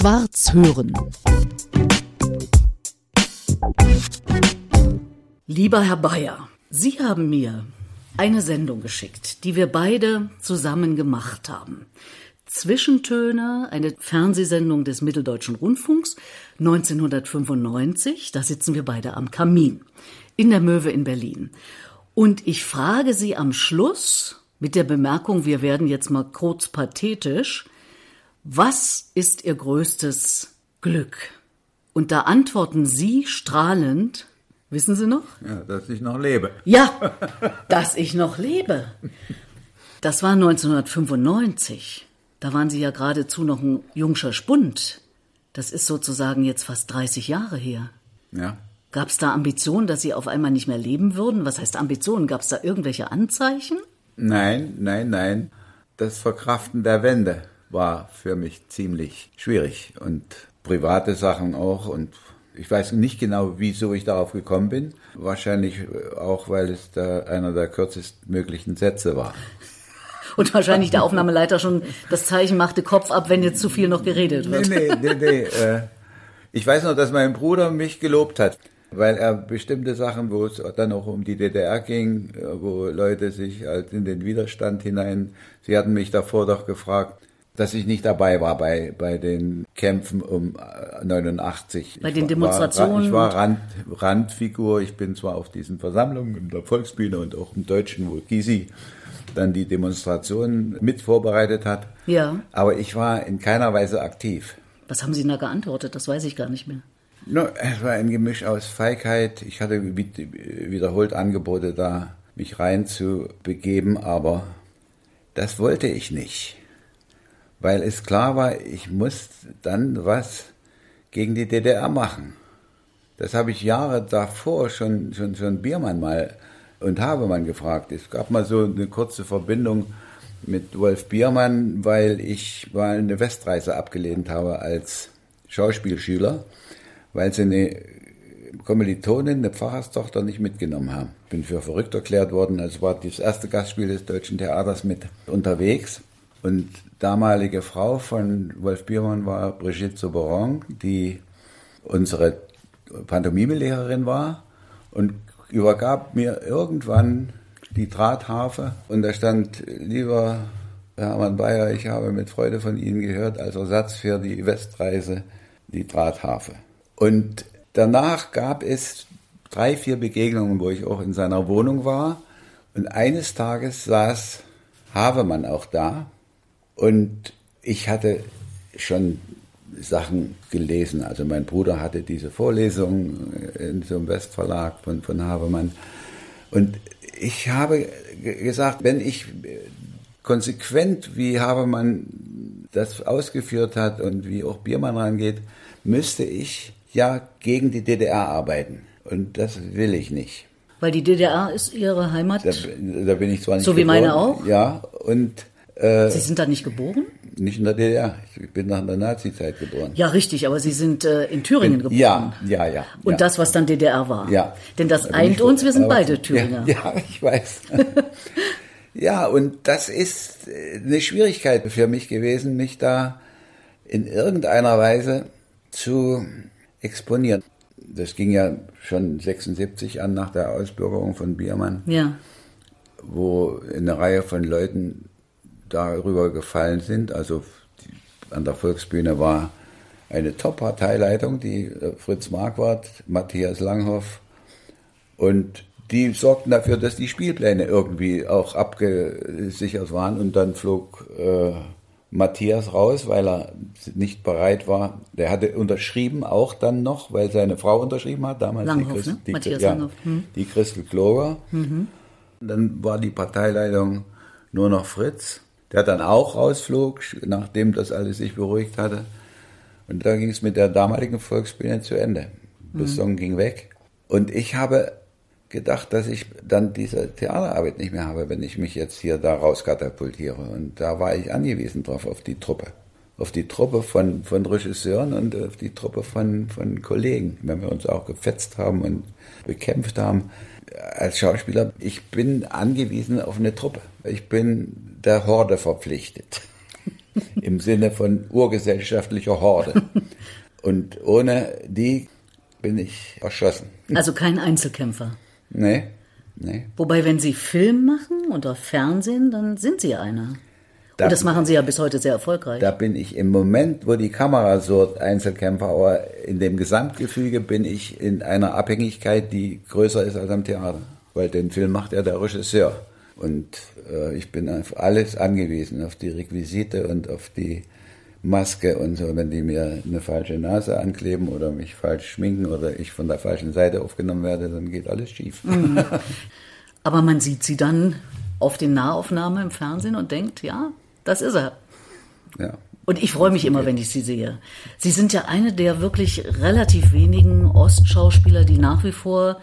Schwarz hören. Lieber Herr Bayer, Sie haben mir eine Sendung geschickt, die wir beide zusammen gemacht haben. Zwischentöne, eine Fernsehsendung des Mitteldeutschen Rundfunks 1995. Da sitzen wir beide am Kamin in der Möwe in Berlin. Und ich frage Sie am Schluss mit der Bemerkung, wir werden jetzt mal kurz pathetisch, was ist Ihr größtes Glück? Und da antworten Sie strahlend, wissen Sie noch? Ja, dass ich noch lebe. Ja, dass ich noch lebe. Das war 1995. Da waren Sie ja geradezu noch ein jungscher Spund. Das ist sozusagen jetzt fast 30 Jahre her. Ja. Gab es da Ambitionen, dass Sie auf einmal nicht mehr leben würden? Was heißt Ambitionen? Gab es da irgendwelche Anzeichen? Nein, nein, nein. Das Verkraften der Wende war für mich ziemlich schwierig und private Sachen auch und ich weiß nicht genau, wieso ich darauf gekommen bin. Wahrscheinlich auch, weil es da einer der kürzestmöglichen Sätze war. Und wahrscheinlich der Aufnahmeleiter schon das Zeichen machte, Kopf ab, wenn jetzt zu viel noch geredet wird. Nee, nee, nee, nee. Äh, ich weiß noch, dass mein Bruder mich gelobt hat, weil er bestimmte Sachen, wo es dann auch um die DDR ging, wo Leute sich halt in den Widerstand hinein, sie hatten mich davor doch gefragt, dass ich nicht dabei war bei, bei den Kämpfen um 89. Bei den Demonstrationen? War, ich war Rand, Randfigur. Ich bin zwar auf diesen Versammlungen in der Volksbühne und auch im Deutschen, wo Gysi dann die Demonstrationen mit vorbereitet hat. Ja. Aber ich war in keiner Weise aktiv. Was haben Sie da geantwortet? Das weiß ich gar nicht mehr. No, es war ein Gemisch aus Feigheit. Ich hatte wiederholt Angebote da, mich reinzubegeben, aber das wollte ich nicht weil es klar war, ich muss dann was gegen die DDR machen. Das habe ich Jahre davor schon, schon, schon Biermann mal und Habemann gefragt. Es gab mal so eine kurze Verbindung mit Wolf Biermann, weil ich mal eine Westreise abgelehnt habe als Schauspielschüler, weil sie eine Kommilitonin, eine Pfarrerstochter nicht mitgenommen haben. Bin für verrückt erklärt worden. Also war das erste Gastspiel des Deutschen Theaters mit unterwegs. Und damalige Frau von Wolf Biermann war Brigitte Soberon, die unsere Pantomime-Lehrerin war und übergab mir irgendwann die Drahtharfe. Und da stand, lieber Hermann Bayer, ich habe mit Freude von Ihnen gehört, als Ersatz für die Westreise die Drahtharfe. Und danach gab es drei, vier Begegnungen, wo ich auch in seiner Wohnung war. Und eines Tages saß Havemann auch da und ich hatte schon Sachen gelesen. Also mein Bruder hatte diese Vorlesung in so einem Westverlag von, von Habermann. Und ich habe gesagt, wenn ich konsequent, wie Habermann das ausgeführt hat und wie auch Biermann rangeht, müsste ich ja gegen die DDR arbeiten. Und das will ich nicht. Weil die DDR ist ihre Heimat? Da, da bin ich zwar nicht So wie geboren, meine auch? Ja, und äh, Sie sind da nicht geboren? Nicht in der DDR. Ich bin nach der Nazi-Zeit geboren. Ja, richtig, aber Sie sind äh, in Thüringen geboren. Ja, ja, ja. Und ja. das, was dann DDR war. Ja. Denn das Da bin eint uns, wir sind beide Thüringer. Ja, ja ich weiß. ja, und das ist äh, eine Schwierigkeit für mich gewesen, mich da in irgendeiner Weise zu exponieren. Das ging ja schon 76 an nach der Ausbürgerung von Biermann ja. wo eine Reihe von Leuten darüber gefallen sind. Also die, an der Volksbühne war eine Top-Parteileitung, die äh, Fritz Marquardt, Matthias Langhoff und die sorgten dafür, dass die Spielpläne irgendwie auch abgesichert waren und dann flog äh, Matthias raus, weil er nicht bereit war. Der hatte unterschrieben auch dann noch, weil seine Frau unterschrieben hat, damals Langhoff, die, Christ, ne? die, Matthias ja, Langhoff, hm. die Christel Kloger. Dann war die Parteileitung nur noch Fritz, der dann auch rausflog, nachdem das alles sich beruhigt hatte. Und da ging es mit der damaligen Volksbühne zu Ende. Besson ging weg. Und ich habe gedacht, dass ich dann diese Theaterarbeit nicht mehr habe, wenn ich mich jetzt hier da rauskatapultiere. Und da war ich angewiesen drauf, auf die Truppe. Auf die Truppe von, von Regisseuren und auf die Truppe von, von Kollegen, wenn wir uns auch gefetzt haben und bekämpft haben. Als Schauspieler, ich bin angewiesen auf eine Truppe. Ich bin der Horde verpflichtet. im Sinne von urgesellschaftlicher Horde. Und ohne die bin ich erschossen. Also kein Einzelkämpfer. Nee, nee. Wobei, wenn Sie Film machen oder Fernsehen, dann sind Sie einer. Da- Und das machen Sie ja bis heute sehr erfolgreich. Da bin ich im Moment, wo die Kamera surrt, Einzelkämpfer, aber in dem Gesamtgefüge bin ich in einer Abhängigkeit, die größer ist als am Theater. Weil den Film macht ja der Regisseur. Und äh, ich bin auf alles angewiesen, auf die Requisite und auf die Maske und so. Wenn die mir eine falsche Nase ankleben oder mich falsch schminken oder ich von der falschen Seite aufgenommen werde, dann geht alles schief. Aber man sieht Sie dann auf den Nahaufnahmen im Fernsehen und denkt, ja, das ist er. Ja. Und ich freue mich immer, wenn ich Sie sehe. Sie sind ja eine der wirklich relativ wenigen Ostschauspieler, die nach wie vor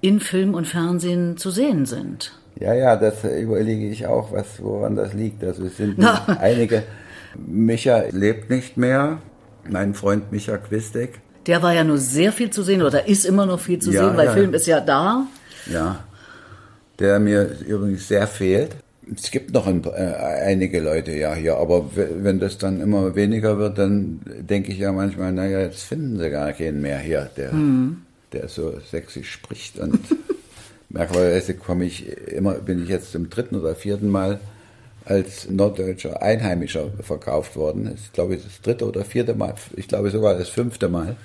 in Film und Fernsehen zu sehen sind. Ja, ja, das überlege ich auch, was, woran das liegt. Also es sind Na. einige. Micha lebt nicht mehr. Mein Freund Micha Quistek. Der war ja nur sehr viel zu sehen oder ist immer noch viel zu Ja, sehen, weil ja. Film ist ja da. Ja, der mir übrigens sehr fehlt. Es gibt noch ein, äh, einige Leute ja hier, aber wenn das dann immer weniger wird, dann denke ich ja manchmal, naja, jetzt finden sie gar keinen mehr hier, der, der so sächsisch spricht. Und merkwürdigerweise komme ich immer, bin ich jetzt zum dritten oder vierten Mal als norddeutscher Einheimischer verkauft worden. Das ist, glaube ich, das dritte oder vierte Mal, ich glaube sogar das fünfte Mal.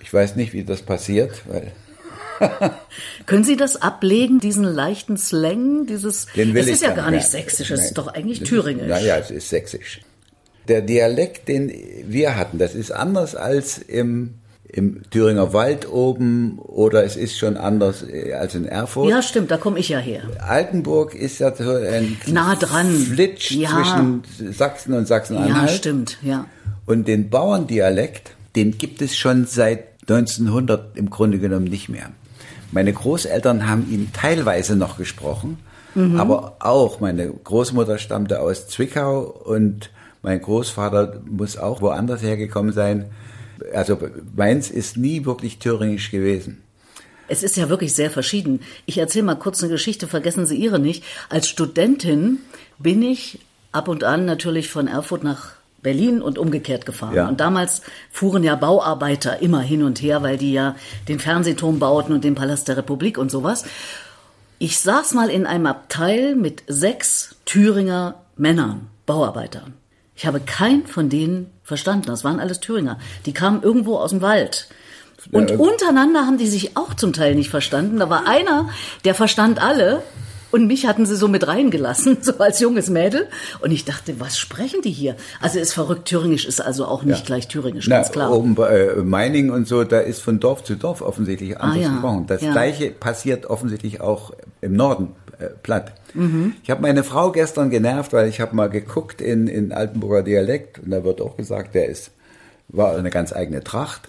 Ich weiß nicht, wie das passiert, weil Können Sie das ablegen, diesen leichten Slang, dieses, Den will es ist ja gar nicht sächsisch, es ist doch eigentlich thüringisch. Naja, es ist sächsisch. Der Dialekt, den wir hatten, das ist anders als im, im Thüringer Wald oben oder es ist schon anders äh, als in Erfurt. Ja, stimmt, da komme ich ja her. Altenburg ist ja so ein Nah dran. Flitsch Ja. zwischen Sachsen und Ja, Sachsen-Anhalt. stimmt, ja. Und den Bauerndialekt, den gibt es schon seit 1900 im Grunde genommen nicht mehr. Meine Großeltern haben ihn teilweise noch gesprochen, aber auch meine Großmutter stammte aus Zwickau und mein Großvater muss auch woanders hergekommen sein. Also meins ist nie wirklich thüringisch gewesen. Es ist ja wirklich sehr verschieden. Ich erzähle mal kurz eine Geschichte, vergessen Sie Ihre nicht. Als Studentin bin ich ab und an natürlich von Erfurt nach Berlin und umgekehrt gefahren. Ja. Und damals fuhren ja Bauarbeiter immer hin und her, weil die ja den Fernsehturm bauten und den Palast der Republik und sowas. Ich saß mal in einem Abteil mit sechs Thüringer Männern, Bauarbeitern. Ich habe keinen von denen verstanden. Das waren alles Thüringer. Die kamen irgendwo aus dem Wald. Und Ja. untereinander haben die sich auch zum Teil nicht verstanden. Da war einer, der verstand alle. Und mich hatten sie so mit reingelassen, so als junges Mädel. Und ich dachte, was sprechen die hier? Also ist verrückt, Thüringisch ist also auch nicht gleich Thüringisch, Na, ganz klar. Oben bei äh, Meiningen und so, da ist von Dorf zu Dorf offensichtlich anders Ah, ja. gesprochen. Das Ja. Gleiche passiert offensichtlich auch im Norden äh, platt. Mhm. Ich habe meine Frau gestern genervt, weil ich habe mal geguckt in, in Altenburger Dialekt und da wird auch gesagt, der ist war eine ganz eigene Tracht.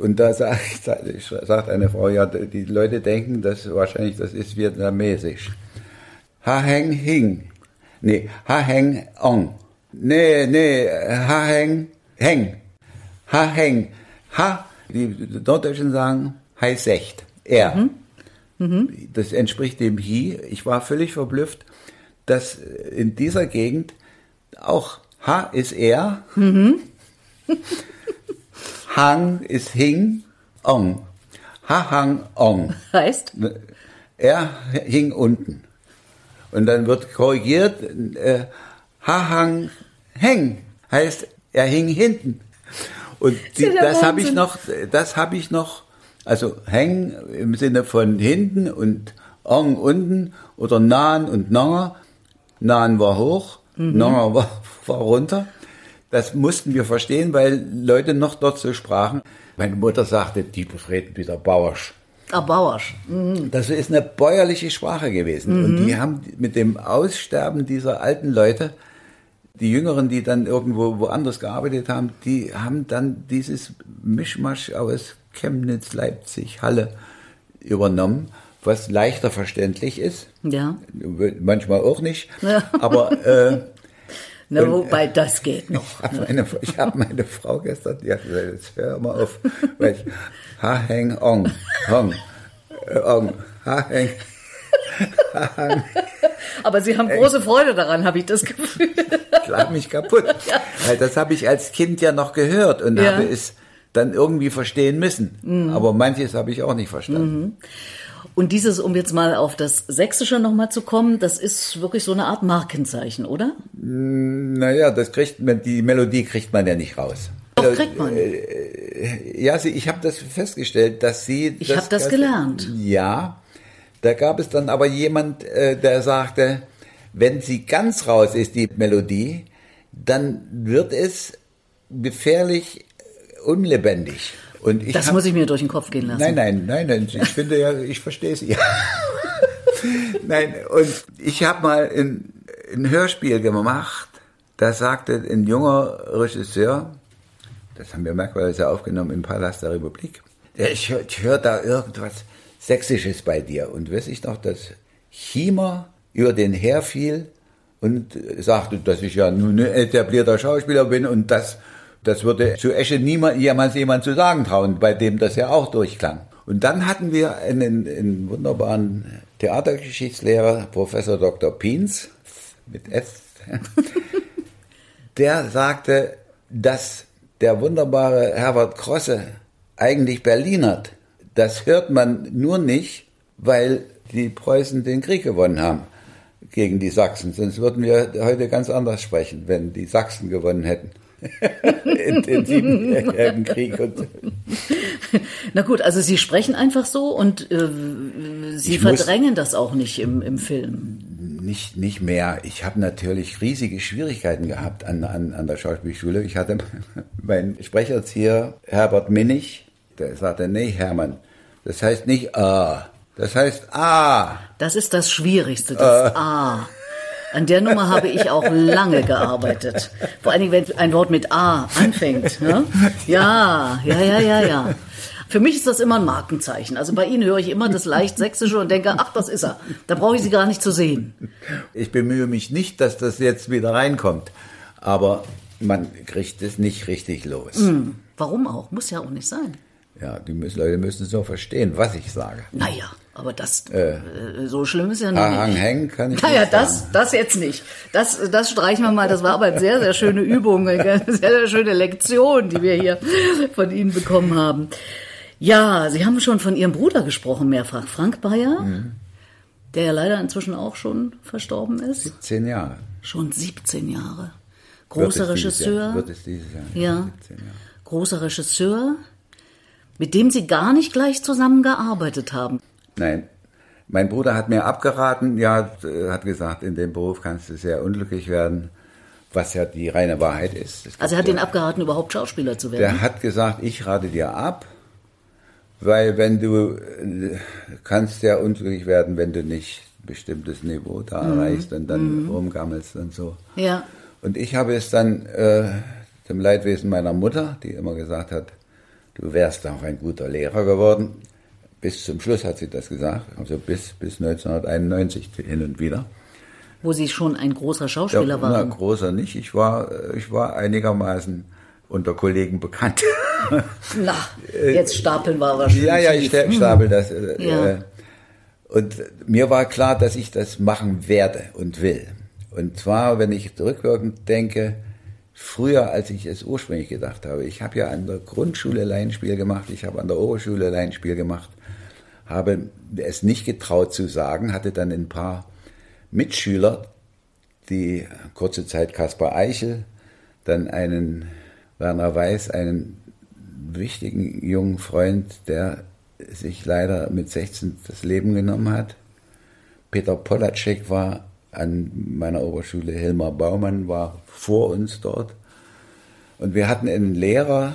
Und da sagt, sagt eine Frau, ja, die Leute denken, dass wahrscheinlich das ist vietnamesisch. Ha heng hing. Nee, ha heng ong. Nee, nee, ha heng heng. Ha heng. Ha, die Norddeutschen sagen, hei secht. Er. Das entspricht dem Hi. Ich war völlig verblüfft, dass in dieser Gegend auch Ha ist er, Hang ist Hing, Ong. Ha Hang Ong. Heißt? Er hing unten. Und dann wird korrigiert, äh, Ha Hang Heng heißt, er hing hinten. Und die, das habe ich noch, das habe ich noch, also Heng im Sinne von hinten und Ong unten oder Nahen und Nonger. Nahen war hoch, Mhm. Nonger war, war runter. Das mussten wir verstehen, weil Leute noch dort so sprachen. Meine Mutter sagte, die reden wieder Bauersch. Ah, Bauersch. Das ist eine bäuerliche Sprache gewesen. Und die haben mit dem Aussterben dieser alten Leute, die Jüngeren, die dann irgendwo woanders gearbeitet haben, die haben dann dieses Mischmasch aus Chemnitz, Leipzig, Halle übernommen, was leichter verständlich ist. Ja. Manchmal auch nicht. Ja. Aber äh, Na, Und, wobei, das geht noch. ich habe meine, ich hab meine Frau gestern, die hat gesagt, jetzt hör mal auf, weil ich, ha heng ong, hong, äh, ong, ha heng, Aber Sie haben große Freude daran, habe ich das Gefühl. Ich lag mich kaputt. Ja. Weil das habe ich als Kind ja noch gehört und ja. habe es dann irgendwie verstehen müssen. Mhm. Aber manches habe ich auch nicht verstanden. Mhm. Und dieses, um jetzt mal auf das Sächsische nochmal zu kommen, das ist wirklich so eine Art Markenzeichen, oder? Naja, das kriegt man, die Melodie kriegt man ja nicht raus. Doch, kriegt man. Äh, ja, sie, ich habe das festgestellt, dass sie. Ich habe das gelernt. Ja, da gab es dann aber jemand, äh, der sagte, wenn sie ganz raus ist, die Melodie, dann wird es gefährlich unlebendig. Und ich das hab, muss ich mir durch den Kopf gehen lassen. Nein, nein, nein, nein ich finde ja, ich verstehe sie. nein, und ich habe mal ein, ein Hörspiel gemacht, da sagte ein junger Regisseur, das haben wir merkwürdigerweise aufgenommen im Palast der Republik, ich, ich höre da irgendwas Sächsisches bei dir. Und weiß ich noch, dass Chiemer über den herfiel und sagte, dass ich ja nun ein etablierter Schauspieler bin und das das würde zu Esche niemand, jemals jemand zu sagen trauen, bei dem das ja auch durchklang. Und dann hatten wir einen, einen wunderbaren Theatergeschichtslehrer, Professor Dr. Piens, mit F, der sagte, dass der wunderbare Herbert Krosse eigentlich Berlinert. Das hört man nur nicht, weil die Preußen den Krieg gewonnen haben gegen die Sachsen. Sonst würden wir heute ganz anders sprechen, wenn die Sachsen gewonnen hätten in den siebenjährigen Krieg. Und Na gut, also Sie sprechen einfach so und äh, Sie ich verdrängen das auch nicht im, im Film. Nicht, nicht mehr. Ich habe natürlich riesige Schwierigkeiten gehabt an, an, an der Schauspielschule. Ich hatte meinen Sprecherzieher Herbert Minnig, der sagte, nee, Hermann, das heißt nicht A, das heißt A. Das ist das Schwierigste, das äh. A. An der Nummer habe ich auch lange gearbeitet. Vor allen Dingen, wenn ein Wort mit A anfängt. Ne? Ja, ja, ja, ja, ja. Für mich ist das immer ein Markenzeichen. Also bei Ihnen höre ich immer das leicht Sächsische und denke, ach, das ist er. Da brauche ich Sie gar nicht zu sehen. Ich bemühe mich nicht, dass das jetzt wieder reinkommt. Aber man kriegt es nicht richtig los. Mhm. Warum auch? Muss ja auch nicht sein. Ja, die müssen, Leute müssen so verstehen, was ich sage. Naja. Aber das äh, äh, so schlimm ist ja noch Hang, nicht. Hängen kann ich naja, nicht das, sagen. das jetzt nicht. Das, das streichen wir mal. Das war aber eine sehr, sehr schöne Übung, eine sehr, sehr schöne Lektion, die wir hier von Ihnen bekommen haben. Ja, Sie haben schon von Ihrem Bruder gesprochen mehrfach, Frank Bayer, mhm. der ja leider inzwischen auch schon verstorben ist. 17 Jahre. Schon 17 Jahre. Großer Regisseur. Jahr, wird es dieses Jahr. Ja. Großer Regisseur, mit dem Sie gar nicht gleich zusammengearbeitet haben. Nein. Mein Bruder hat mir abgeraten, ja, hat gesagt, in dem Beruf kannst du sehr unglücklich werden, was ja die reine Wahrheit ist. Also er hat ja, den abgeraten, überhaupt Schauspieler zu werden? Der hat gesagt, ich rate dir ab, weil wenn du kannst ja unglücklich werden, wenn du nicht ein bestimmtes Niveau da mhm. erreichst und dann mhm. rumgammelst und so. Ja. Und ich habe es dann äh, dem Leidwesen meiner Mutter, die immer gesagt hat, du wärst auch ein guter Lehrer geworden, bis zum Schluss hat sie das gesagt, also bis, bis 1991 hin und wieder. Wo Sie schon ein großer Schauspieler ja, waren? Na, großer nicht. Ich war, ich war einigermaßen unter Kollegen bekannt. Na, jetzt stapeln wir wahrscheinlich. Ja, ja, ich stapel das. Äh, ja. Äh, und mir war klar, dass ich das machen werde und will. Und zwar, wenn ich rückwirkend denke, früher, als ich es ursprünglich gedacht habe. Ich habe ja an der Grundschule Laienspiel gemacht, ich habe an der Oberschule Laienspiel gemacht habe es nicht getraut zu sagen, hatte dann ein paar Mitschüler, die kurze Zeit Kaspar Eichel, dann einen Werner Weiß, einen wichtigen jungen Freund, der sich leider mit 16 das Leben genommen hat. Peter Polacek war an meiner Oberschule, Hilmar Baumann war vor uns dort. Und wir hatten einen Lehrer,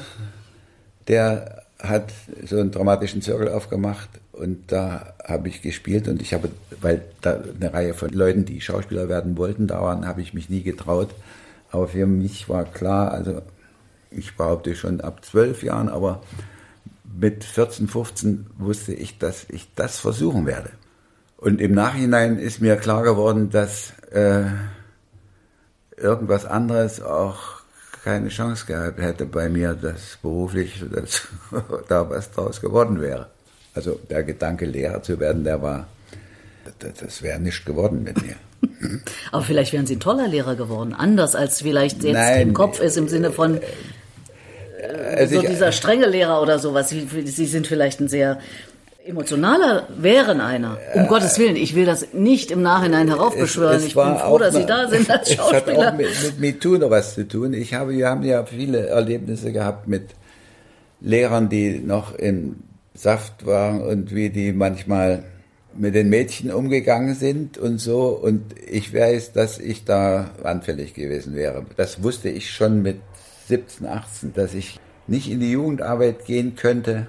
der hat so einen dramatischen Zirkel aufgemacht und da habe ich gespielt und ich habe, weil da eine Reihe von Leuten, die Schauspieler werden wollten, da waren, habe ich mich nie getraut. Aber für mich war klar, also ich behaupte schon ab zwölf Jahren, aber mit 14, 15 wusste ich, dass ich das versuchen werde. Und im Nachhinein ist mir klar geworden, dass äh, irgendwas anderes auch keine Chance gehabt hätte bei mir, dass beruflich dass da was draus geworden wäre. Also der Gedanke, Lehrer zu werden, der war, das, das wäre nicht geworden mit mir. Aber vielleicht wären Sie ein toller Lehrer geworden, anders als vielleicht jetzt Nein, im Kopf ist im Sinne von äh, also so dieser strenge Lehrer oder sowas. Sie, Sie sind vielleicht ein sehr emotionaler wären einer. Um äh, Gottes Willen, ich will das nicht im Nachhinein heraufbeschwören. Es, es ich bin froh, dass Sie da sind als Schauspieler. Es hat auch mit, mit MeToo noch was zu tun. Ich habe, wir haben ja viele Erlebnisse gehabt mit Lehrern, die noch im Saft waren und wie die manchmal mit den Mädchen umgegangen sind und so. Und ich weiß, dass ich da anfällig gewesen wäre. Das wusste ich schon mit 17, 18, dass ich nicht in die Jugendarbeit gehen könnte.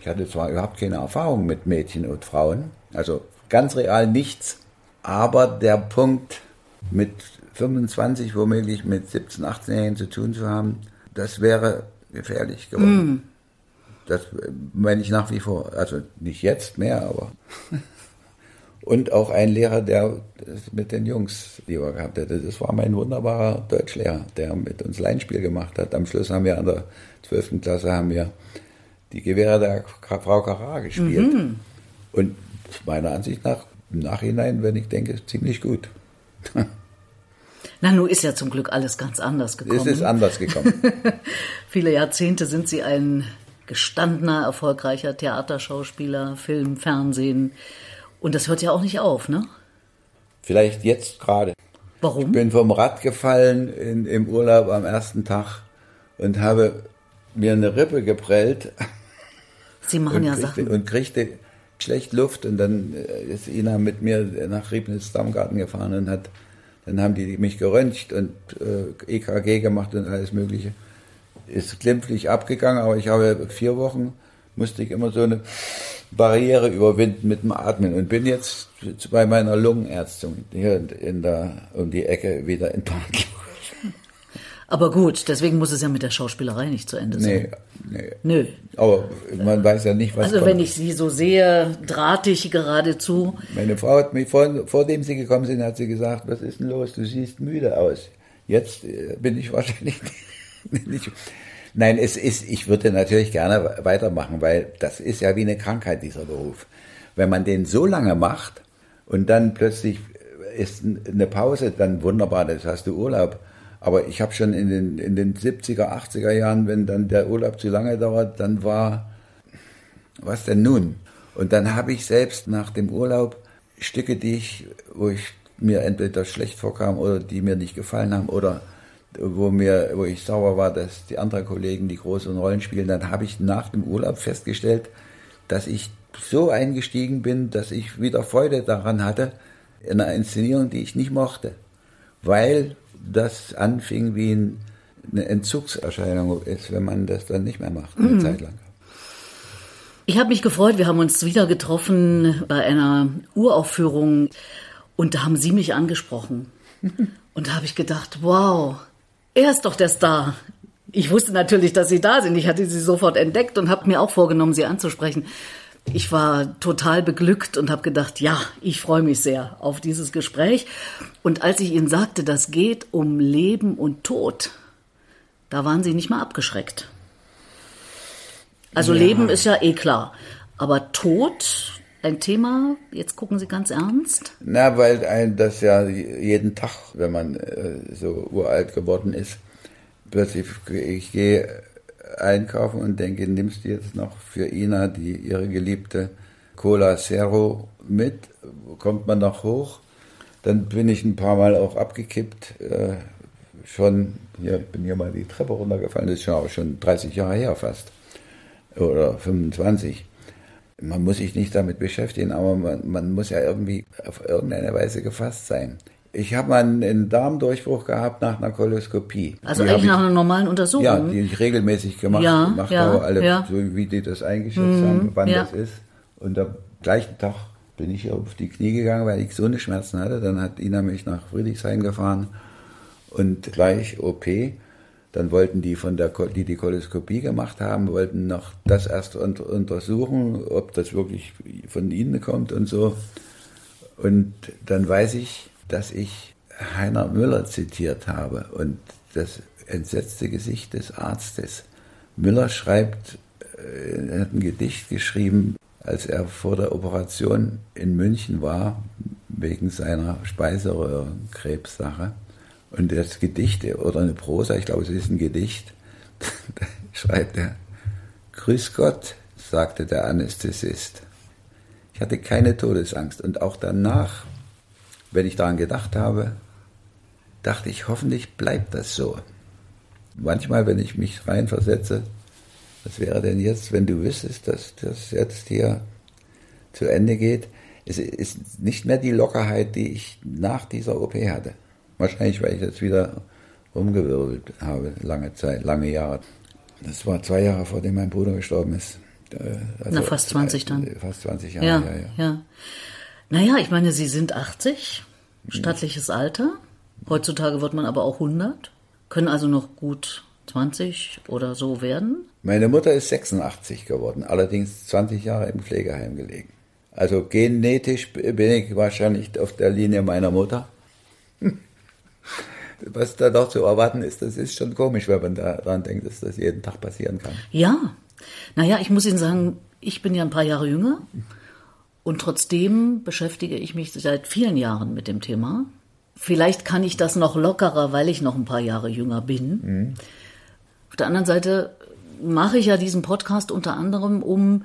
Ich hatte zwar überhaupt keine Erfahrung mit Mädchen und Frauen, also ganz real nichts, aber der Punkt mit 25 womöglich mit 17, 18-Jährigen zu tun zu haben, das wäre gefährlich geworden. Mm. Das meine ich nach wie vor. Also nicht jetzt mehr, aber. Und auch ein Lehrer, der mit den Jungs lieber gehabt hätte. Das war mein wunderbarer Deutschlehrer, der mit uns Leinspiel gemacht hat. Am Schluss haben wir an der 12. Klasse haben wir die Gewehre der Frau Kara gespielt. Mhm. Und meiner Ansicht nach, im Nachhinein, wenn ich denke, ziemlich gut. Na, nun ist ja zum Glück alles ganz anders gekommen. Es ist anders gekommen. Viele Jahrzehnte sind Sie ein gestandener, erfolgreicher Theaterschauspieler, Film, Fernsehen. Und das hört ja auch nicht auf, ne? Vielleicht jetzt gerade. Warum? Ich bin vom Rad gefallen in, im Urlaub am ersten Tag und habe mir eine Rippe geprellt. Sie machen ja kriegte, Sachen. Und kriegte schlecht Luft und dann äh, ist Ina mit mir nach Riebnitz Dammgarten gefahren und hat, dann haben die mich geröntgt und äh, EKG gemacht und alles mögliche ist glimpflich abgegangen, aber ich habe vier Wochen, musste ich immer so eine Barriere überwinden mit dem Atmen und bin jetzt bei meiner Lungenärztin hier in der, um die Ecke wieder in Behandlung. Aber gut, deswegen muss es ja mit der Schauspielerei nicht zu Ende sein. Nee, nee. Nö. Aber man weiß ja nicht, was Also kommt. wenn ich Sie so sehe, drahtig geradezu. Meine Frau hat mich, vor, vor dem Sie gekommen sind, hat sie gesagt, was ist denn los? Du siehst müde aus. Jetzt äh, bin ich wahrscheinlich nicht. Nein, es ist, ich würde natürlich gerne weitermachen, weil das ist ja wie eine Krankheit, dieser Beruf. Wenn man den so lange macht und dann plötzlich ist eine Pause, dann wunderbar, das hast du Urlaub. Aber ich habe schon in den, in den 70er, 80er Jahren, wenn dann der Urlaub zu lange dauert, dann war, was denn nun? Und dann habe ich selbst nach dem Urlaub Stücke, die ich, wo ich mir entweder schlecht vorkam oder die mir nicht gefallen haben oder wo mir, wo ich sauer war, dass die anderen Kollegen die großen Rollen spielen, dann habe ich nach dem Urlaub festgestellt, dass ich so eingestiegen bin, dass ich wieder Freude daran hatte, in einer Inszenierung, die ich nicht mochte, weil das anfing wie eine Entzugserscheinung ist, wenn man das dann nicht mehr macht, eine mhm. Zeit lang. Ich habe mich gefreut, wir haben uns wieder getroffen bei einer Uraufführung und da haben Sie mich angesprochen. Und da habe ich gedacht, wow, er ist doch der Star. Ich wusste natürlich, dass Sie da sind. Ich hatte Sie sofort entdeckt und habe mir auch vorgenommen, Sie anzusprechen. Ich war total beglückt und habe gedacht, ja, ich freue mich sehr auf dieses Gespräch. Und als ich Ihnen sagte, das geht um Leben und Tod, da waren Sie nicht mal abgeschreckt. Also ja. Leben ist ja eh klar. Aber Tod, ein Thema, jetzt gucken Sie ganz ernst? Na, weil ein das ja jeden Tag, wenn man äh, so uralt geworden ist, plötzlich, ich gehe einkaufen und denke, nimmst du jetzt noch für Ina, die ihre geliebte Cola Zero mit? Kommt man noch hoch? Dann bin ich ein paar Mal auch abgekippt. Äh, schon, hier bin hier mal die Treppe runtergefallen, das ist schon auch schon 30 Jahre her fast. Oder 25 man muss sich nicht damit beschäftigen, aber man, man muss ja irgendwie auf irgendeine Weise gefasst sein. Ich habe mal einen Darmdurchbruch gehabt nach einer Koloskopie. Also die eigentlich nach einer normalen Untersuchung? Ja, die ich regelmäßig gemacht, ja, gemacht ja, habe, alle, ja. so wie die das eingeschätzt mhm, haben, wann ja. das ist. Und am gleichen Tag bin ich auf die Knie gegangen, weil ich so eine Schmerzen hatte. Dann hat Ina mich nach Friedrichshain gefahren und gleich OP. Dann wollten die von der, die die Koloskopie gemacht haben, wollten noch das erst untersuchen, ob das wirklich von ihnen kommt und so. Und dann weiß ich, dass ich Heiner Müller zitiert habe und das entsetzte Gesicht des Arztes. Müller schreibt, äh, er hat ein Gedicht geschrieben, als er vor der Operation in München war wegen seiner Speiseröhrenkrebssache. Und das Gedicht oder eine Prosa, ich glaube, es ist ein Gedicht, da schreibt er, Grüß Gott, sagte der Anästhesist. Ich hatte keine Todesangst und auch danach, wenn ich daran gedacht habe, dachte ich, hoffentlich bleibt das so. Manchmal, wenn ich mich reinversetze, was wäre denn jetzt, wenn du wüsstest, dass das jetzt hier zu Ende geht? Es ist nicht mehr die Lockerheit, die ich nach dieser OP hatte. Wahrscheinlich, weil ich jetzt wieder rumgewirbelt habe, lange Zeit, lange Jahre. Das war zwei Jahre, vor dem mein Bruder gestorben ist. Äh, also, Na, fast 20 dann. Fast 20 Jahre, ja, ja, ja. ja. Naja, ich meine, Sie sind 80, stattliches Alter. Heutzutage wird man aber auch 100. Können also noch gut 20 oder so werden. Meine Mutter ist 86 geworden, allerdings 20 Jahre im Pflegeheim gelegen. Also genetisch bin ich wahrscheinlich auf der Linie meiner Mutter. Was da doch zu erwarten ist, das ist schon komisch, wenn man daran denkt, dass das jeden Tag passieren kann. Ja, naja, ich muss Ihnen sagen, ich bin ja ein paar Jahre jünger und trotzdem beschäftige ich mich seit vielen Jahren mit dem Thema. Vielleicht kann ich das noch lockerer, weil ich noch ein paar Jahre jünger bin. Mhm. Auf der anderen Seite mache ich ja diesen Podcast unter anderem, um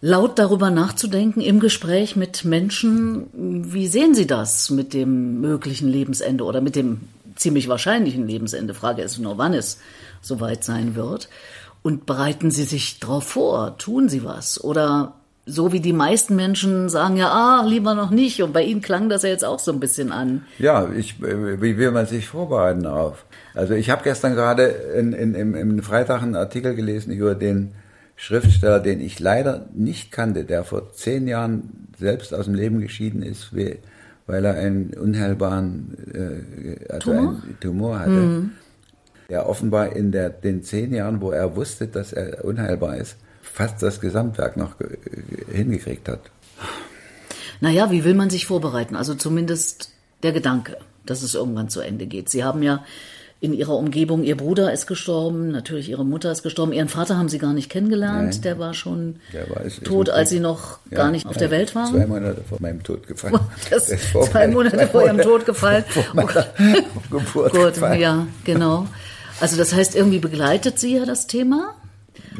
laut darüber nachzudenken im Gespräch mit Menschen, wie sehen sie das mit dem möglichen Lebensende oder mit dem ziemlich wahrscheinlichen Lebensende. Frage ist nur, wann es soweit sein wird. Und bereiten Sie sich darauf vor? Tun Sie was? Oder so wie die meisten Menschen sagen, ja, ah, lieber noch nicht. Und bei Ihnen klang das ja jetzt auch so ein bisschen an. Ja, ich, wie will man sich vorbereiten darauf? Also ich habe gestern gerade in, in, im, im Freitag einen Artikel gelesen über den Schriftsteller, den ich leider nicht kannte, der vor zehn Jahren selbst aus dem Leben geschieden ist, weil er einen unheilbaren äh, also Tumor? Einen Tumor hatte. Mhm der offenbar in der, den zehn Jahren, wo er wusste, dass er unheilbar ist, fast das Gesamtwerk noch hingekriegt hat. Naja, wie will man sich vorbereiten? Also zumindest der Gedanke, dass es irgendwann zu Ende geht. Sie haben ja in ihrer Umgebung, ihr Bruder ist gestorben, natürlich ihre Mutter ist gestorben, ihren Vater haben sie gar nicht kennengelernt, Nein. der war schon der war, ist, tot, ist als sie noch ja, gar nicht auf der Welt waren. Zwei Monate vor meinem Tod gefallen. Das, das zwei Monate vor ihrem Tod gefallen. Vor meiner Geburt Gut, gefallen. ja, genau. Also das heißt, irgendwie begleitet sie ja das Thema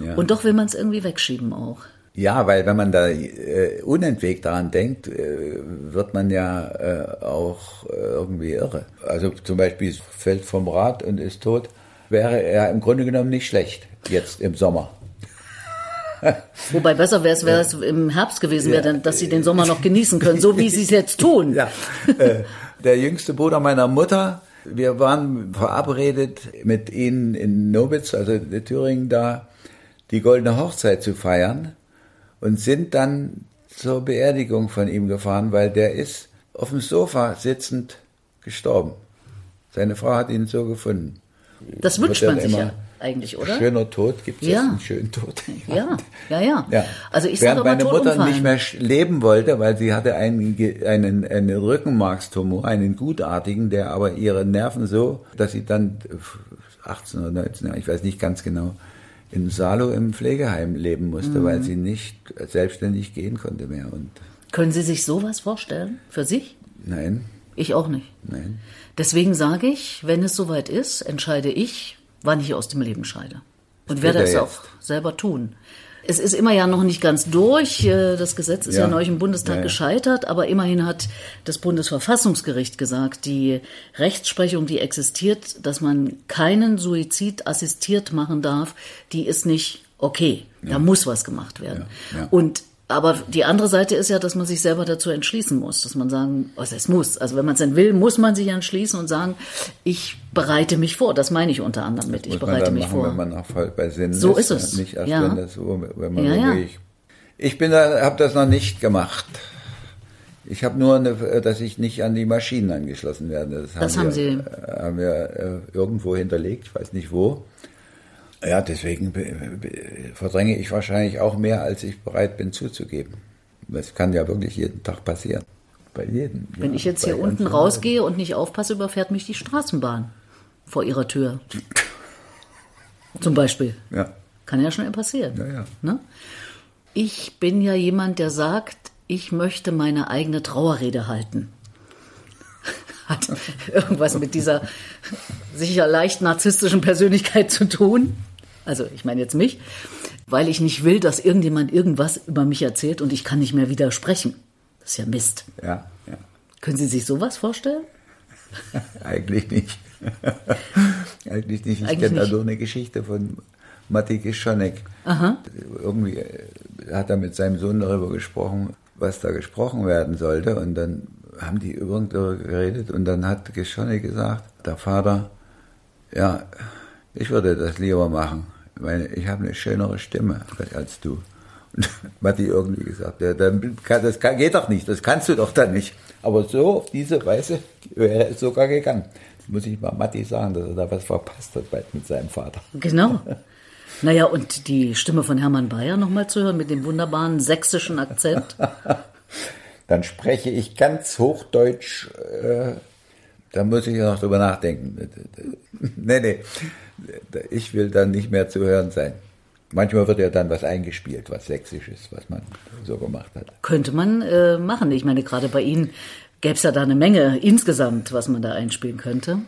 ja. und doch will man es irgendwie wegschieben auch. Ja, weil wenn man da äh, unentwegt daran denkt, äh, wird man ja äh, auch äh, irgendwie irre. Also zum Beispiel fällt vom Rad und ist tot, wäre er im Grunde genommen nicht schlecht jetzt im Sommer. Wobei besser wäre es, wäre es im Herbst gewesen wäre, dass sie den Sommer noch genießen können, so wie sie es jetzt tun. Ja. Äh, der jüngste Bruder meiner Mutter wir waren verabredet mit ihnen in Nobitz, also in Thüringen, da die goldene Hochzeit zu feiern und sind dann zur Beerdigung von ihm gefahren, weil der ist auf dem Sofa sitzend gestorben. Seine Frau hat ihn so gefunden. Das wünscht man sich ja eigentlich, oder? Schöner Tod, gibt es ja. einen schönen Tod? Ja, ja, ja. ja. Also ich Während meine Mutter umfallen. nicht mehr leben wollte, weil sie hatte einen, einen, einen Rückenmarkstumor, einen gutartigen, der aber ihre Nerven so, dass sie dann 18 oder 19 Jahre, ich weiß nicht ganz genau, in Salo im Pflegeheim leben musste, mhm. weil sie nicht selbstständig gehen konnte mehr. Und Können Sie sich sowas vorstellen? Für sich? Nein. Ich auch nicht. Nein. Deswegen sage ich, wenn es soweit ist, entscheide ich, wann ich aus dem Leben scheide. Und werde es auch selber tun. Es ist immer ja noch nicht ganz durch. Äh, das Gesetz ist ja, ja neulich im Bundestag ja, ja. gescheitert, aber immerhin hat das Bundesverfassungsgericht gesagt, die Rechtsprechung, die existiert, dass man keinen Suizid assistiert machen darf, die ist nicht okay. Da muss was gemacht werden. Und aber die andere Seite ist ja, dass man sich selber dazu entschließen muss, dass man sagen, also es muss, also wenn man es denn will, muss man sich entschließen und sagen, ich bereite mich vor. Das meine ich unter anderem mit. ich bereite mich machen, vor. Wenn man auch voll bei Sinn so ist, ist es. Nicht erst ja. wenn das so, wenn man ja, ja. Ich bin da, habe das noch nicht gemacht. Ich habe nur, eine, dass ich nicht an die Maschinen angeschlossen werde. Das, das haben, haben wir, Sie haben wir äh, irgendwo hinterlegt, ich weiß nicht wo. Ja, deswegen verdränge ich wahrscheinlich auch mehr, als ich bereit bin zuzugeben. Das kann ja wirklich jeden Tag passieren. Bei jedem. Wenn ja, ich jetzt hier unten rausgehe und nicht aufpasse, überfährt mich die Straßenbahn vor ihrer Tür. Zum Beispiel. Ja. Kann ja schon passieren. Ja, ja. Ne? Ich bin ja jemand, der sagt, ich möchte meine eigene Trauerrede halten. Hat irgendwas mit dieser sicher leicht narzisstischen Persönlichkeit zu tun. Also ich meine jetzt mich, weil ich nicht will, dass irgendjemand irgendwas über mich erzählt und ich kann nicht mehr widersprechen. Das ist ja Mist. Ja, ja. Können Sie sich sowas vorstellen? Eigentlich nicht. Eigentlich nicht. Ich Eigentlich kenne da nur eine Geschichte von Matti Geschonek. Irgendwie äh, hat er mit seinem Sohn darüber gesprochen, was da gesprochen werden sollte. Und dann haben die darüber geredet und dann hat Geschonek gesagt, der Vater, ja, ich würde das lieber machen. Ich meine, ich habe eine schönere Stimme als du. Und Matti irgendwie gesagt, ja, dann kann, das kann, geht doch nicht, das kannst du doch dann nicht. Aber so, auf diese Weise wäre es sogar gegangen. Das muss ich mal Matti sagen, dass er da was verpasst hat mit seinem Vater. Genau. Naja, und die Stimme von Hermann Bayer nochmal zu hören mit dem wunderbaren sächsischen Akzent. Dann spreche ich ganz Hochdeutsch, äh, da muss ich noch drüber nachdenken. Nee, nee, ich will dann nicht mehr zu hören sein. Manchmal wird ja dann was eingespielt, was sächsisches, was man so gemacht hat. Könnte man äh, machen. Ich meine, gerade bei Ihnen gäbe es ja da eine Menge insgesamt, was man da einspielen könnte.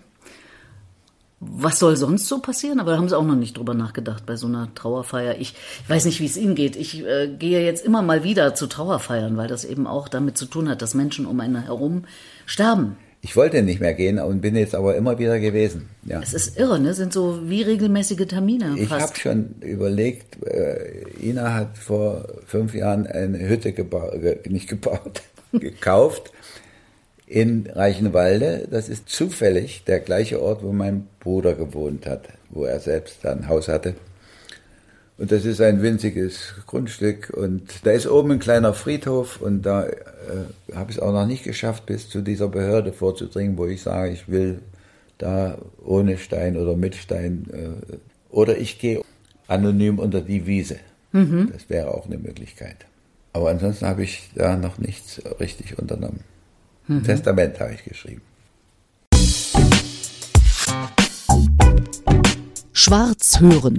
Was soll sonst so passieren? Aber da haben Sie auch noch nicht drüber nachgedacht bei so einer Trauerfeier. Ich, ich weiß nicht, wie es Ihnen geht. Ich äh, gehe jetzt immer mal wieder zu Trauerfeiern, weil das eben auch damit zu tun hat, dass Menschen um einen herum sterben. Ich wollte nicht mehr gehen und bin jetzt aber immer wieder gewesen. Ja. Es ist irre, ne? Sind so wie regelmäßige Termine Ich habe schon überlegt, äh, Ina hat vor fünf Jahren eine Hütte gebaut, ge nicht gebaut, gekauft in Reichenwalde. Das ist zufällig der gleiche Ort, wo mein Bruder gewohnt hat, wo er selbst ein Haus hatte. Und das ist ein winziges Grundstück und da ist oben ein kleiner Friedhof und da äh, habe ich es auch noch nicht geschafft, bis zu dieser Behörde vorzudringen, wo ich sage, ich will da ohne Stein oder mit Stein äh, oder ich gehe anonym unter die Wiese. Das wäre auch eine Möglichkeit. Aber ansonsten habe ich da noch nichts richtig unternommen. Testament habe ich geschrieben. Schwarz hören.